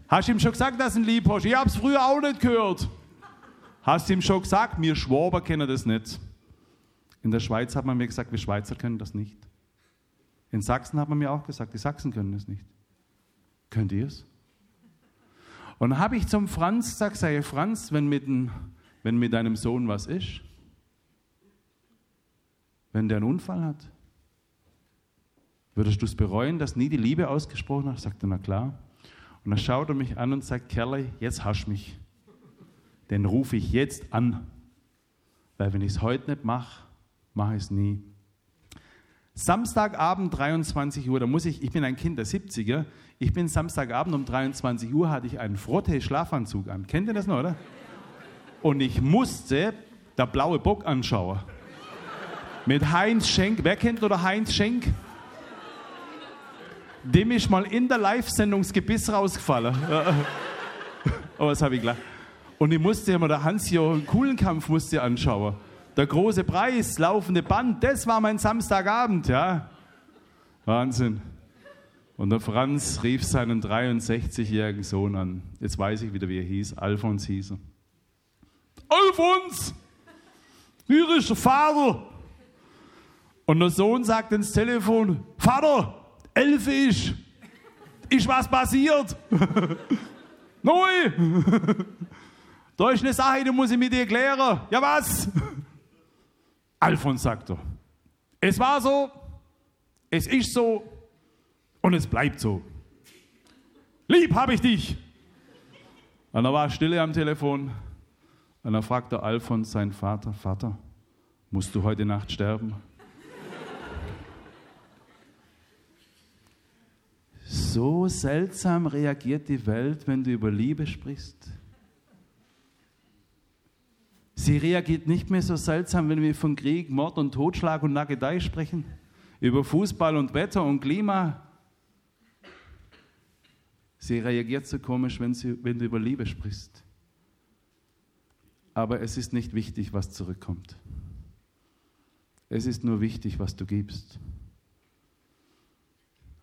Hast du ihm schon gesagt, dass du ihn lieb hast? Ich hab's früher auch nicht gehört. Hast du ihm schon gesagt? Wir Schwaber kennen das nicht. In der Schweiz hat man mir gesagt, wir Schweizer können das nicht. In Sachsen hat man mir auch gesagt, die Sachsen können das nicht. Könnt ihr es? Und dann habe ich zum Franz gesagt, sage Franz, wenn mit, ein, wenn mit deinem Sohn was ist, wenn der einen Unfall hat, würdest du es bereuen, dass nie die Liebe ausgesprochen hast? Sagt er, na klar. Und dann schaut er mich an und sagt, Kerle, jetzt hasch mich. Den rufe ich jetzt an. Weil wenn ich es heute nicht mache, mache ich es nie. Samstagabend 23 Uhr, da muss ich, ich bin ein Kind der 70er, ich bin Samstagabend um 23 Uhr, hatte ich einen Frotte-Schlafanzug an. Kennt ihr das noch, oder? Und ich musste der blaue Bock anschauen. Mit Heinz Schenk. Wer kennt oder Heinz Schenk? Dem ist mal in der Live-Sendung das Gebiss rausgefallen. Aber das habe ich gleich. Und ich musste mir der Hans-Jochen Kuhlenkampf musste anschauen. Der große Preis, laufende Band, das war mein Samstagabend, ja. Wahnsinn. Und der Franz rief seinen 63-jährigen Sohn an. Jetzt weiß ich wieder, wie er hieß. Alfons hieß er. Alfons! Hier ist der Vater! Und der Sohn sagt ins Telefon: Vater, elf ist. Ist was passiert? [LAUGHS] Neu! [LAUGHS] da ist eine Sache, die muss ich mit dir klären. Ja, was? Alfons sagt er. Es war so, es ist so und es bleibt so. Lieb habe ich dich. Und da war Stille am Telefon. Und dann fragte Alfons seinen Vater: Vater, musst du heute Nacht sterben? So seltsam reagiert die Welt, wenn du über Liebe sprichst. Sie reagiert nicht mehr so seltsam, wenn wir von Krieg, Mord und Totschlag und Nagedei sprechen, über Fußball und Wetter und Klima. Sie reagiert so komisch, wenn, sie, wenn du über Liebe sprichst. Aber es ist nicht wichtig, was zurückkommt. Es ist nur wichtig, was du gibst.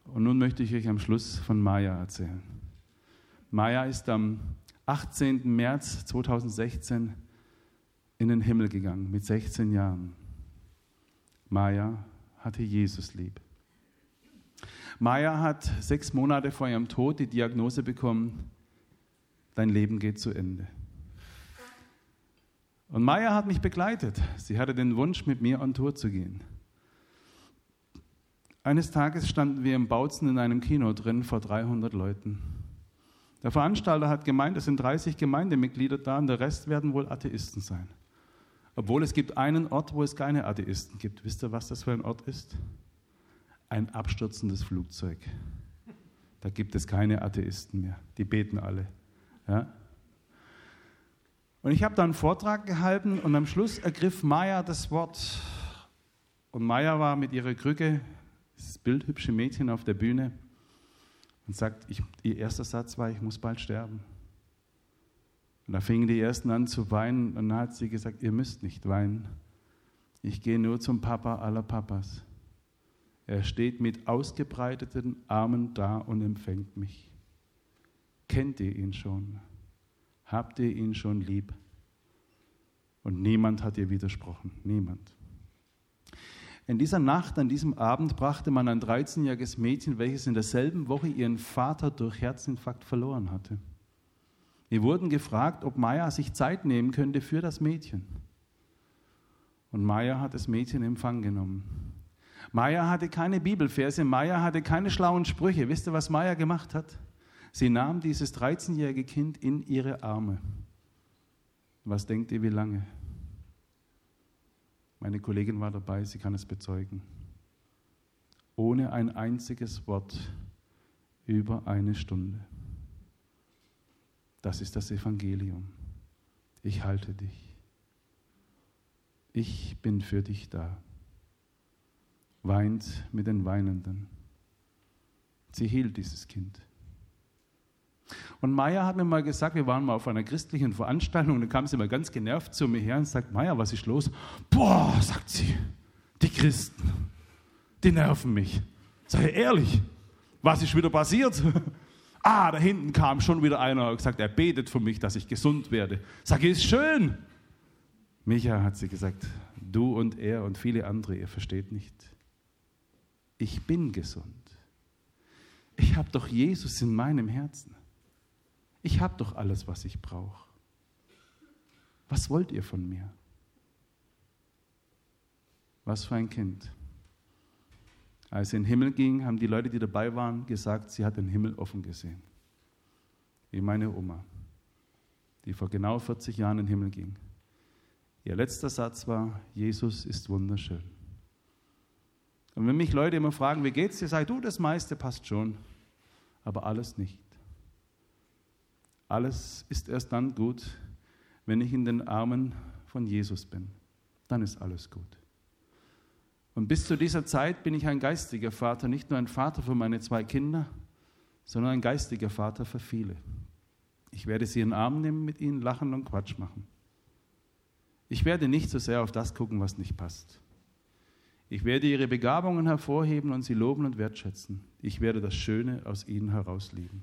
Und nun möchte ich euch am Schluss von Maya erzählen. Maya ist am 18. März 2016 in den Himmel gegangen mit 16 Jahren. Maya hatte Jesus lieb. Maya hat sechs Monate vor ihrem Tod die Diagnose bekommen, dein Leben geht zu Ende. Und Maya hat mich begleitet. Sie hatte den Wunsch, mit mir on Tour zu gehen. Eines Tages standen wir im Bautzen in einem Kino drin vor 300 Leuten. Der Veranstalter hat gemeint, es sind 30 Gemeindemitglieder da und der Rest werden wohl Atheisten sein. Obwohl es gibt einen Ort, wo es keine Atheisten gibt. Wisst ihr, was das für ein Ort ist? Ein abstürzendes Flugzeug. Da gibt es keine Atheisten mehr. Die beten alle. Ja? Und ich habe da einen Vortrag gehalten und am Schluss ergriff Maya das Wort. Und Maya war mit ihrer Krücke, das bildhübsche Mädchen auf der Bühne, und sagt, ich, ihr erster Satz war, ich muss bald sterben. Und da fingen die Ersten an zu weinen und dann hat sie gesagt, ihr müsst nicht weinen. Ich gehe nur zum Papa aller Papas. Er steht mit ausgebreiteten Armen da und empfängt mich. Kennt ihr ihn schon? Habt ihr ihn schon lieb? Und niemand hat ihr widersprochen. Niemand. In dieser Nacht, an diesem Abend, brachte man ein 13-jähriges Mädchen, welches in derselben Woche ihren Vater durch Herzinfarkt verloren hatte. Wir wurden gefragt, ob Maya sich Zeit nehmen könnte für das Mädchen. Und Maya hat das Mädchen in Empfang genommen. Maya hatte keine Bibelverse, Maya hatte keine schlauen Sprüche. Wisst ihr, was Maya gemacht hat? Sie nahm dieses 13-jährige Kind in ihre Arme. Was denkt ihr, wie lange? Meine Kollegin war dabei, sie kann es bezeugen. Ohne ein einziges Wort über eine Stunde. Das ist das Evangelium. Ich halte dich. Ich bin für dich da. Weint mit den Weinenden. Sie hielt dieses Kind. Und Maya hat mir mal gesagt, wir waren mal auf einer christlichen Veranstaltung und dann kam sie mal ganz genervt zu mir her und sagt, Maya, was ist los? Boah, sagt sie, die Christen, die nerven mich. Sei ehrlich, was ist wieder passiert? Ah, da hinten kam schon wieder einer und gesagt, er betet für mich, dass ich gesund werde. Sag, ist schön. Micha hat sie gesagt, du und er und viele andere, ihr versteht nicht. Ich bin gesund. Ich habe doch Jesus in meinem Herzen. Ich habe doch alles, was ich brauche. Was wollt ihr von mir? Was für ein Kind. Als sie in den Himmel ging, haben die Leute, die dabei waren, gesagt, sie hat den Himmel offen gesehen. Wie meine Oma, die vor genau 40 Jahren in den Himmel ging. Ihr letzter Satz war, Jesus ist wunderschön. Und wenn mich Leute immer fragen, wie geht's dir, ich, du, das meiste passt schon, aber alles nicht. Alles ist erst dann gut, wenn ich in den Armen von Jesus bin. Dann ist alles gut. Und bis zu dieser Zeit bin ich ein geistiger Vater, nicht nur ein Vater für meine zwei Kinder, sondern ein geistiger Vater für viele. Ich werde sie in den Arm nehmen, mit ihnen lachen und Quatsch machen. Ich werde nicht so sehr auf das gucken, was nicht passt. Ich werde ihre Begabungen hervorheben und sie loben und wertschätzen. Ich werde das Schöne aus ihnen herauslieben.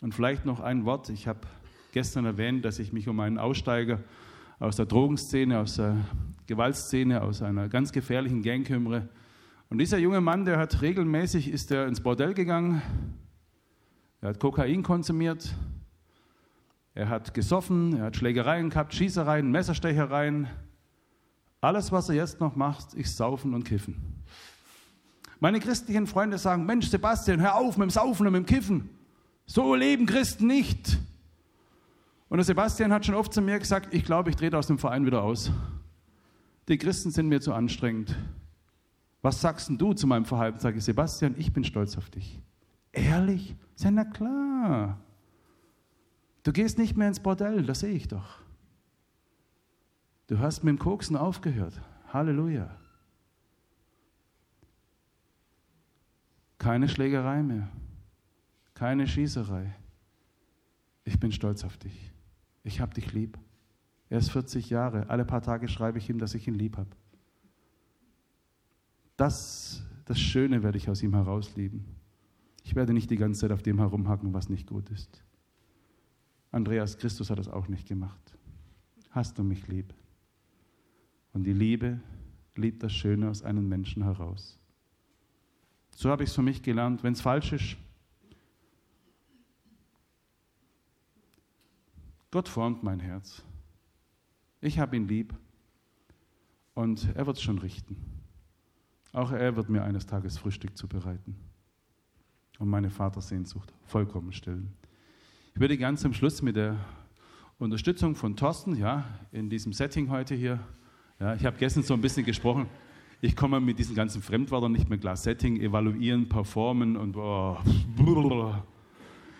Und vielleicht noch ein Wort. Ich habe gestern erwähnt, dass ich mich um einen Aussteiger aus der Drogenszene, aus der Gewaltszene, aus einer ganz gefährlichen Gang kümmere. Und dieser junge Mann, der hat regelmäßig, ist er ins Bordell gegangen, er hat Kokain konsumiert, er hat gesoffen, er hat Schlägereien gehabt, Schießereien, Messerstechereien. Alles, was er jetzt noch macht, ist saufen und kiffen. Meine christlichen Freunde sagen, Mensch, Sebastian, hör auf mit dem Saufen und mit dem Kiffen. So leben Christen nicht. Und der Sebastian hat schon oft zu mir gesagt, ich glaube, ich drehe aus dem Verein wieder aus. Die Christen sind mir zu anstrengend. Was sagst du zu meinem Verhalten? Sage ich, Sebastian, ich bin stolz auf dich. Ehrlich? Sei na klar. Du gehst nicht mehr ins Bordell, das sehe ich doch. Du hast mit dem Koksen aufgehört. Halleluja. Keine Schlägerei mehr. Keine Schießerei. Ich bin stolz auf dich. Ich habe dich lieb. Er ist 40 Jahre. Alle paar Tage schreibe ich ihm, dass ich ihn lieb habe. Das, das Schöne werde ich aus ihm herauslieben. Ich werde nicht die ganze Zeit auf dem herumhacken, was nicht gut ist. Andreas Christus hat das auch nicht gemacht. Hast du mich lieb? Und die Liebe liebt das Schöne aus einem Menschen heraus. So habe ich es für mich gelernt. Wenn es falsch ist, Gott formt mein Herz. Ich habe ihn lieb und er wird es schon richten. Auch er wird mir eines Tages Frühstück zubereiten und meine Vatersehnsucht vollkommen stillen. Ich würde ganz zum Schluss mit der Unterstützung von Thorsten, ja, in diesem Setting heute hier, ja, ich habe gestern so ein bisschen gesprochen, ich komme mit diesen ganzen Fremdwörtern nicht mehr klar. Setting, evaluieren, performen und oh,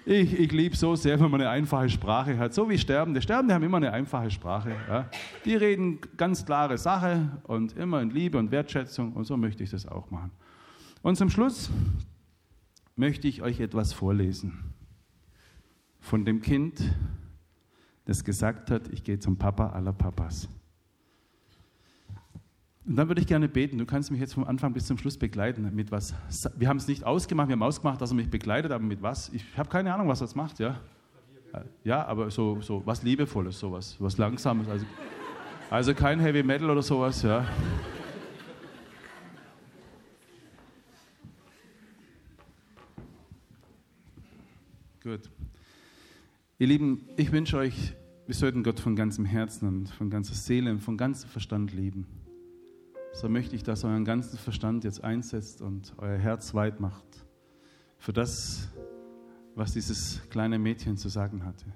ich, ich liebe so sehr, wenn man eine einfache Sprache hat. So wie Sterbende. Sterbende haben immer eine einfache Sprache. Ja. Die reden ganz klare Sache und immer in Liebe und Wertschätzung und so möchte ich das auch machen. Und zum Schluss möchte ich euch etwas vorlesen von dem Kind, das gesagt hat, ich gehe zum Papa aller Papas. Und dann würde ich gerne beten. Du kannst mich jetzt vom Anfang bis zum Schluss begleiten. Mit was? Wir haben es nicht ausgemacht. Wir haben ausgemacht, dass er mich begleitet, aber mit was? Ich habe keine Ahnung, was er jetzt macht. Ja, ja aber so, so was Liebevolles, sowas, was Langsames. Also, also kein Heavy Metal oder sowas. Ja. Gut. Ihr Lieben, ich wünsche euch, wir sollten Gott von ganzem Herzen und von ganzer Seele und von ganzem Verstand lieben so möchte ich, dass euren ganzen Verstand jetzt einsetzt und euer Herz weit macht für das, was dieses kleine Mädchen zu sagen hatte.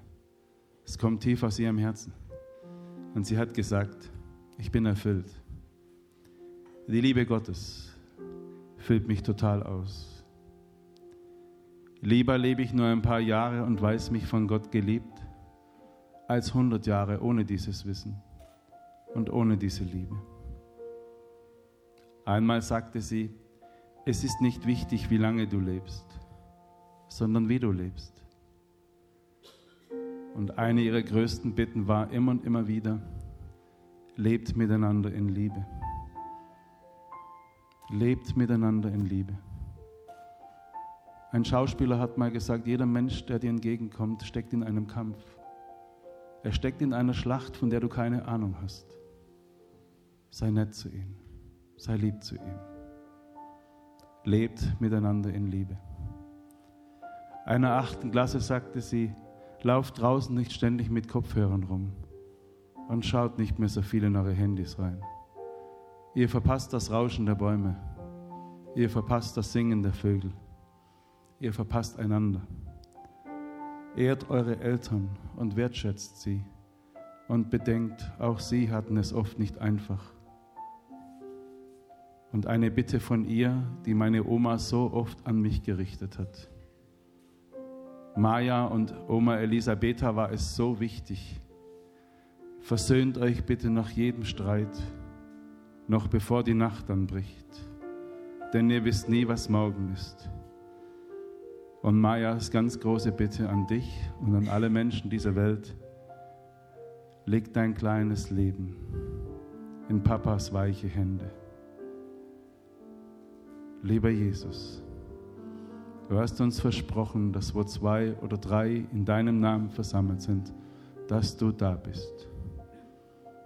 Es kommt tief aus ihrem Herzen. Und sie hat gesagt, ich bin erfüllt. Die Liebe Gottes füllt mich total aus. Lieber lebe ich nur ein paar Jahre und weiß mich von Gott geliebt, als hundert Jahre ohne dieses Wissen und ohne diese Liebe. Einmal sagte sie, es ist nicht wichtig, wie lange du lebst, sondern wie du lebst. Und eine ihrer größten Bitten war immer und immer wieder, lebt miteinander in Liebe. Lebt miteinander in Liebe. Ein Schauspieler hat mal gesagt, jeder Mensch, der dir entgegenkommt, steckt in einem Kampf. Er steckt in einer Schlacht, von der du keine Ahnung hast. Sei nett zu ihm. Sei lieb zu ihm. Lebt miteinander in Liebe. Einer achten Klasse sagte sie, lauft draußen nicht ständig mit Kopfhörern rum und schaut nicht mehr so viel in eure Handys rein. Ihr verpasst das Rauschen der Bäume. Ihr verpasst das Singen der Vögel. Ihr verpasst einander. Ehrt eure Eltern und wertschätzt sie und bedenkt, auch sie hatten es oft nicht einfach und eine Bitte von ihr, die meine Oma so oft an mich gerichtet hat. Maja und Oma Elisabetha war es so wichtig. Versöhnt euch bitte nach jedem Streit, noch bevor die Nacht anbricht, denn ihr wisst nie, was morgen ist. Und Majas ganz große Bitte an dich und an alle Menschen dieser Welt, leg dein kleines Leben in Papas weiche Hände. Lieber Jesus, du hast uns versprochen, dass wo zwei oder drei in deinem Namen versammelt sind, dass du da bist.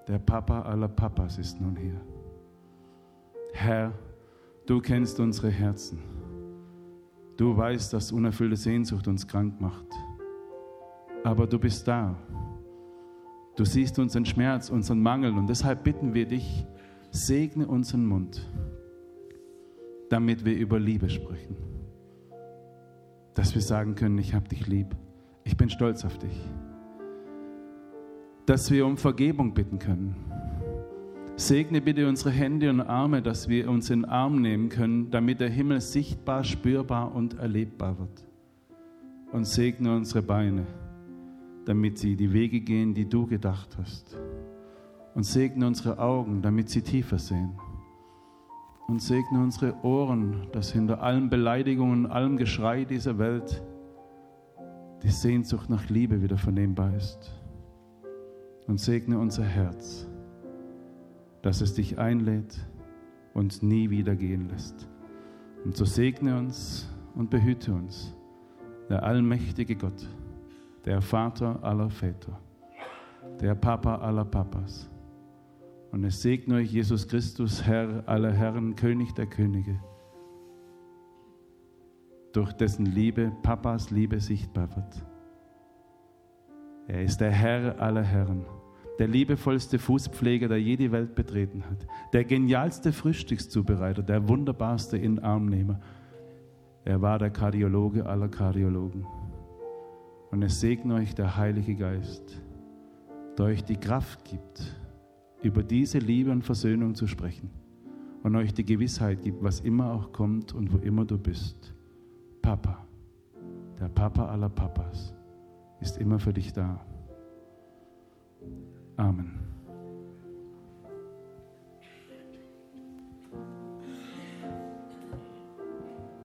Der Papa aller Papas ist nun hier. Herr, du kennst unsere Herzen. Du weißt, dass unerfüllte Sehnsucht uns krank macht. Aber du bist da. Du siehst unseren Schmerz, unseren Mangel und deshalb bitten wir dich, segne unseren Mund damit wir über Liebe sprechen. Dass wir sagen können, ich habe dich lieb, ich bin stolz auf dich. Dass wir um Vergebung bitten können. Segne bitte unsere Hände und Arme, dass wir uns in den Arm nehmen können, damit der Himmel sichtbar, spürbar und erlebbar wird. Und segne unsere Beine, damit sie die Wege gehen, die du gedacht hast. Und segne unsere Augen, damit sie tiefer sehen und segne unsere Ohren, dass hinter allen Beleidigungen, allem Geschrei dieser Welt die Sehnsucht nach Liebe wieder vernehmbar ist. Und segne unser Herz, dass es dich einlädt und nie wieder gehen lässt. Und so segne uns und behüte uns, der allmächtige Gott, der Vater aller Väter, der Papa aller Papas und es segne euch Jesus Christus, Herr aller Herren, König der Könige, durch dessen Liebe Papas Liebe sichtbar wird. Er ist der Herr aller Herren, der liebevollste Fußpfleger, der je die Welt betreten hat, der genialste Frühstückszubereiter, der wunderbarste Inarmnehmer. Er war der Kardiologe aller Kardiologen. Und es segne euch der Heilige Geist, der euch die Kraft gibt, über diese Liebe und Versöhnung zu sprechen und euch die Gewissheit gibt, was immer auch kommt und wo immer du bist. Papa, der Papa aller Papas, ist immer für dich da. Amen.